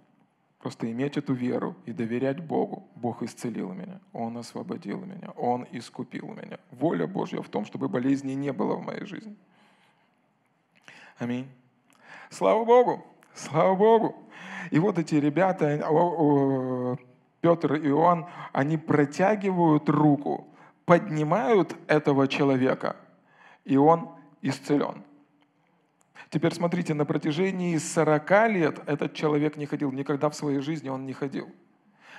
просто иметь эту веру и доверять Богу. Бог исцелил меня, Он освободил меня, Он искупил меня. Воля Божья в том, чтобы болезни не было в моей жизни. Аминь. Слава Богу! Слава Богу! И вот эти ребята, Петр и Иоанн, они протягивают руку поднимают этого человека, и он исцелен. Теперь смотрите, на протяжении 40 лет этот человек не ходил, никогда в своей жизни он не ходил.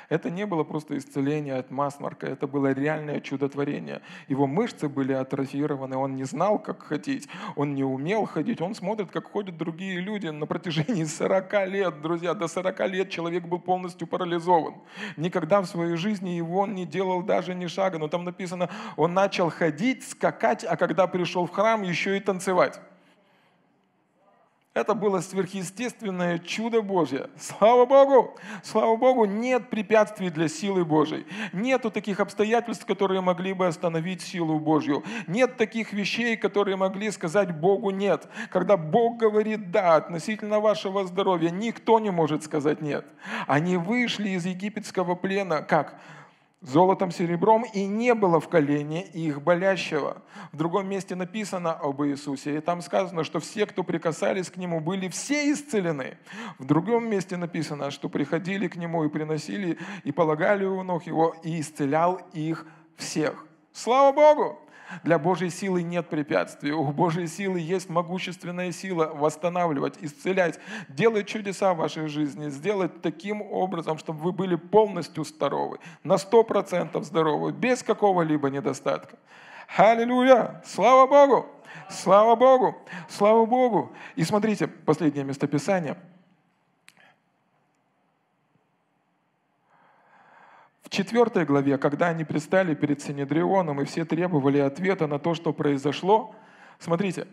Это не было просто исцеление от масмарка, это было реальное чудотворение. Его мышцы были атрофированы, он не знал, как ходить, он не умел ходить, он смотрит, как ходят другие люди на протяжении 40 лет, друзья, до 40 лет человек был полностью парализован. Никогда в своей жизни его не делал даже ни шага, но там написано, он начал ходить, скакать, а когда пришел в храм, еще и танцевать. Это было сверхъестественное чудо Божье. Слава Богу! Слава Богу, нет препятствий для силы Божьей. Нету таких обстоятельств, которые могли бы остановить силу Божью. Нет таких вещей, которые могли сказать Богу «нет». Когда Бог говорит «да» относительно вашего здоровья, никто не может сказать «нет». Они вышли из египетского плена как? Золотом, серебром, и не было в колене их болящего. В другом месте написано об Иисусе, и там сказано, что все, кто прикасались к Нему, были все исцелены. В другом месте написано, что приходили к Нему и приносили, и полагали у ног Его, и исцелял их всех. Слава Богу! Для Божьей силы нет препятствий. У Божьей силы есть могущественная сила восстанавливать, исцелять, делать чудеса в вашей жизни, сделать таким образом, чтобы вы были полностью здоровы, на сто процентов здоровы, без какого-либо недостатка. Аллилуйя! Слава Богу! Слава Богу! Слава Богу! И смотрите, последнее местописание – четвертой главе, когда они предстали перед Синедрионом и все требовали ответа на то, что произошло, смотрите,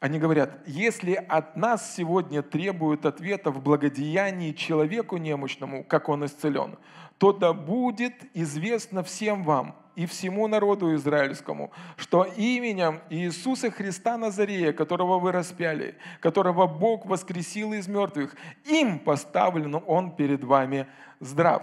они говорят, если от нас сегодня требуют ответа в благодеянии человеку немощному, как он исцелен, то да будет известно всем вам и всему народу израильскому, что именем Иисуса Христа Назарея, которого вы распяли, которого Бог воскресил из мертвых, им поставлен Он перед вами здрав.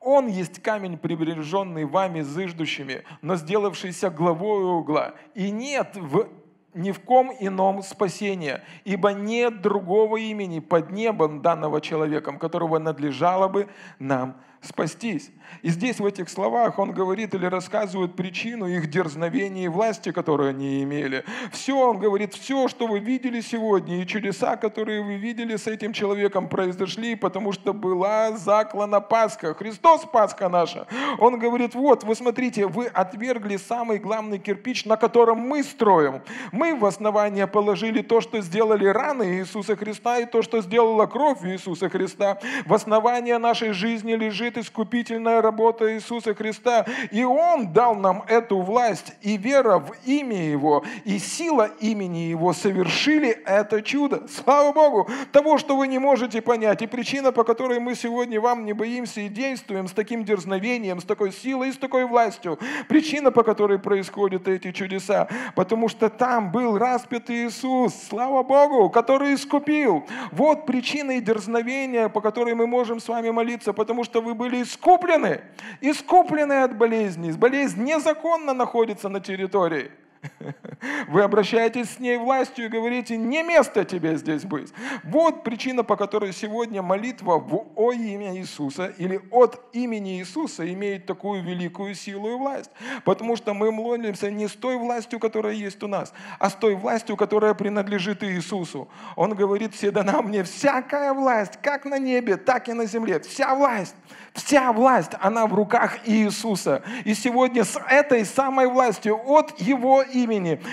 Он есть камень, прибереженный вами зыждущими, но сделавшийся главой угла. И нет в ни в ком ином спасения, ибо нет другого имени под небом данного человеком, которого надлежало бы нам спастись. И здесь в этих словах он говорит или рассказывает причину их дерзновения и власти, которую они имели. Все, он говорит, все, что вы видели сегодня, и чудеса, которые вы видели с этим человеком, произошли, потому что была заклана Пасха. Христос Пасха наша. Он говорит, вот, вы смотрите, вы отвергли самый главный кирпич, на котором мы строим. Мы в основание положили то, что сделали раны Иисуса Христа, и то, что сделала кровь Иисуса Христа. В основание нашей жизни лежит искупительная работа Иисуса Христа. И Он дал нам эту власть, и вера в имя Его, и сила имени Его совершили это чудо. Слава Богу! Того, что вы не можете понять, и причина, по которой мы сегодня вам не боимся и действуем с таким дерзновением, с такой силой и с такой властью. Причина, по которой происходят эти чудеса. Потому что там был распят Иисус, слава Богу, который искупил. Вот причина и дерзновения, по которой мы можем с вами молиться, потому что вы были искуплены искуплены от болезни. Болезнь незаконно находится на территории. Вы обращаетесь с ней властью и говорите, не место тебе здесь быть. Вот причина, по которой сегодня молитва в о имя Иисуса или от имени Иисуса имеет такую великую силу и власть. Потому что мы молимся не с той властью, которая есть у нас, а с той властью, которая принадлежит Иисусу. Он говорит, все дана мне всякая власть, как на небе, так и на земле. Вся власть, вся власть, она в руках Иисуса. И сегодня с этой самой властью от Его имени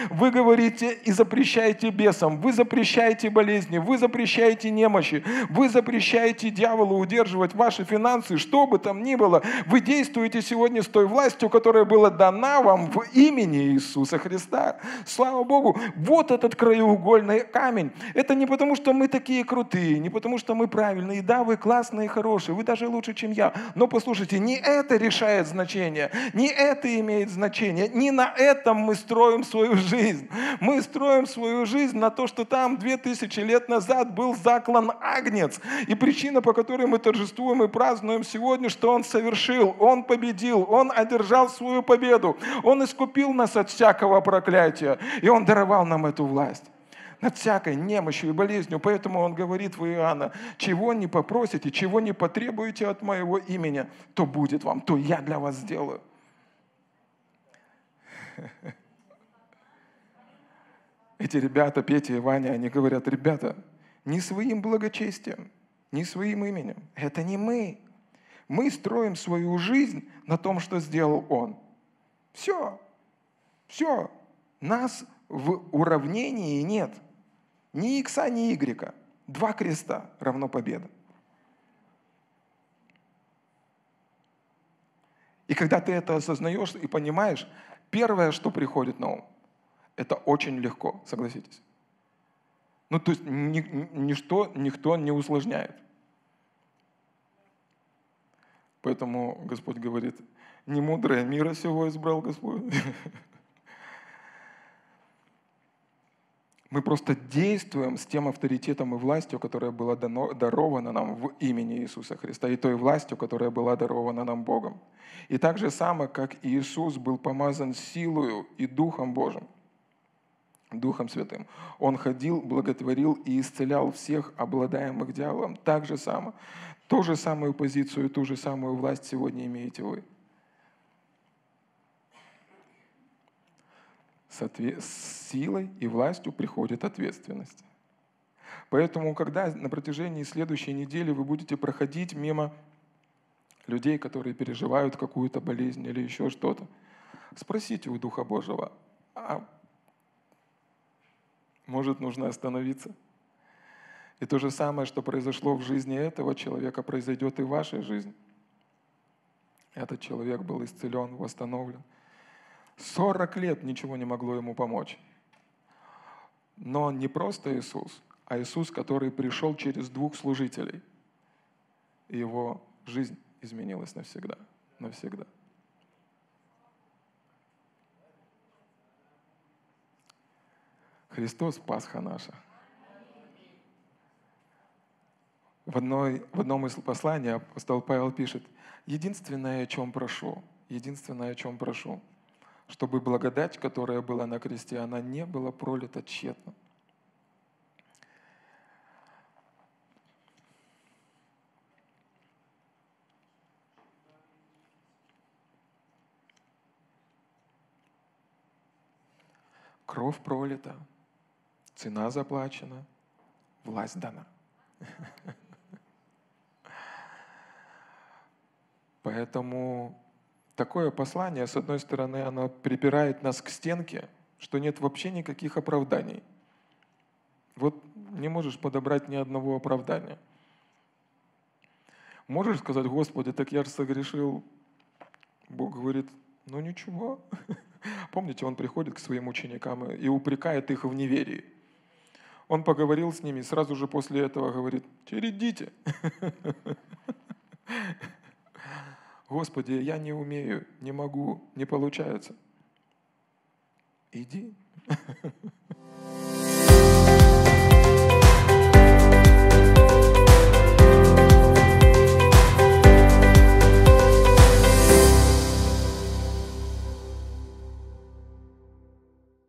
вы говорите и запрещаете бесам, вы запрещаете болезни, вы запрещаете немощи, вы запрещаете дьяволу удерживать ваши финансы, что бы там ни было. Вы действуете сегодня с той властью, которая была дана вам в имени Иисуса Христа. Слава Богу, вот этот краеугольный камень. Это не потому, что мы такие крутые, не потому, что мы правильные. Да, вы классные хорошие, вы даже лучше, чем я. Но послушайте, не это решает значение, не это имеет значение, не на этом мы строим строим свою жизнь. Мы строим свою жизнь на то, что там две тысячи лет назад был заклан агнец. И причина, по которой мы торжествуем и празднуем сегодня, что он совершил, он победил, он одержал свою победу. Он искупил нас от всякого проклятия. И он даровал нам эту власть над всякой немощью и болезнью. Поэтому он говорит в Иоанна, чего не попросите, чего не потребуете от моего имени, то будет вам, то я для вас сделаю. Эти ребята, Петя и Ваня, они говорят, ребята, не своим благочестием, не своим именем. Это не мы. Мы строим свою жизнь на том, что сделал Он. Все. Все. Нас в уравнении нет. Ни икса, ни игрека. Два креста равно победа. И когда ты это осознаешь и понимаешь, первое, что приходит на ум – это очень легко, согласитесь. Ну, то есть ни, ничто, никто не усложняет. Поэтому Господь говорит, не мудрое мира всего избрал Господь. Мы просто действуем с тем авторитетом и властью, которая была дано, дарована нам в имени Иисуса Христа, и той властью, которая была дарована нам Богом. И так же само, как Иисус был помазан силою и Духом Божьим, Духом Святым. Он ходил, благотворил и исцелял всех обладаемых дьяволом. Так же само. Ту же самую позицию, ту же самую власть сегодня имеете вы. С силой и властью приходит ответственность. Поэтому, когда на протяжении следующей недели вы будете проходить мимо людей, которые переживают какую-то болезнь или еще что-то, спросите у Духа Божьего, а может, нужно остановиться. И то же самое, что произошло в жизни этого человека, произойдет и в вашей жизни. Этот человек был исцелен, восстановлен. 40 лет ничего не могло ему помочь. Но не просто Иисус, а Иисус, который пришел через двух служителей. И его жизнь изменилась навсегда. Навсегда. Христос – Пасха наша. В, одной, в одном из посланий апостол Павел пишет, единственное, о чем прошу, единственное, о чем прошу, чтобы благодать, которая была на кресте, она не была пролита тщетно. Кровь пролита, цена заплачена, власть дана. Поэтому такое послание, с одной стороны, оно припирает нас к стенке, что нет вообще никаких оправданий. Вот не можешь подобрать ни одного оправдания. Можешь сказать, Господи, так я же согрешил. Бог говорит, ну ничего. Помните, он приходит к своим ученикам и упрекает их в неверии. Он поговорил с ними, сразу же после этого говорит, чередите. Господи, я не умею, не могу, не получается. Иди.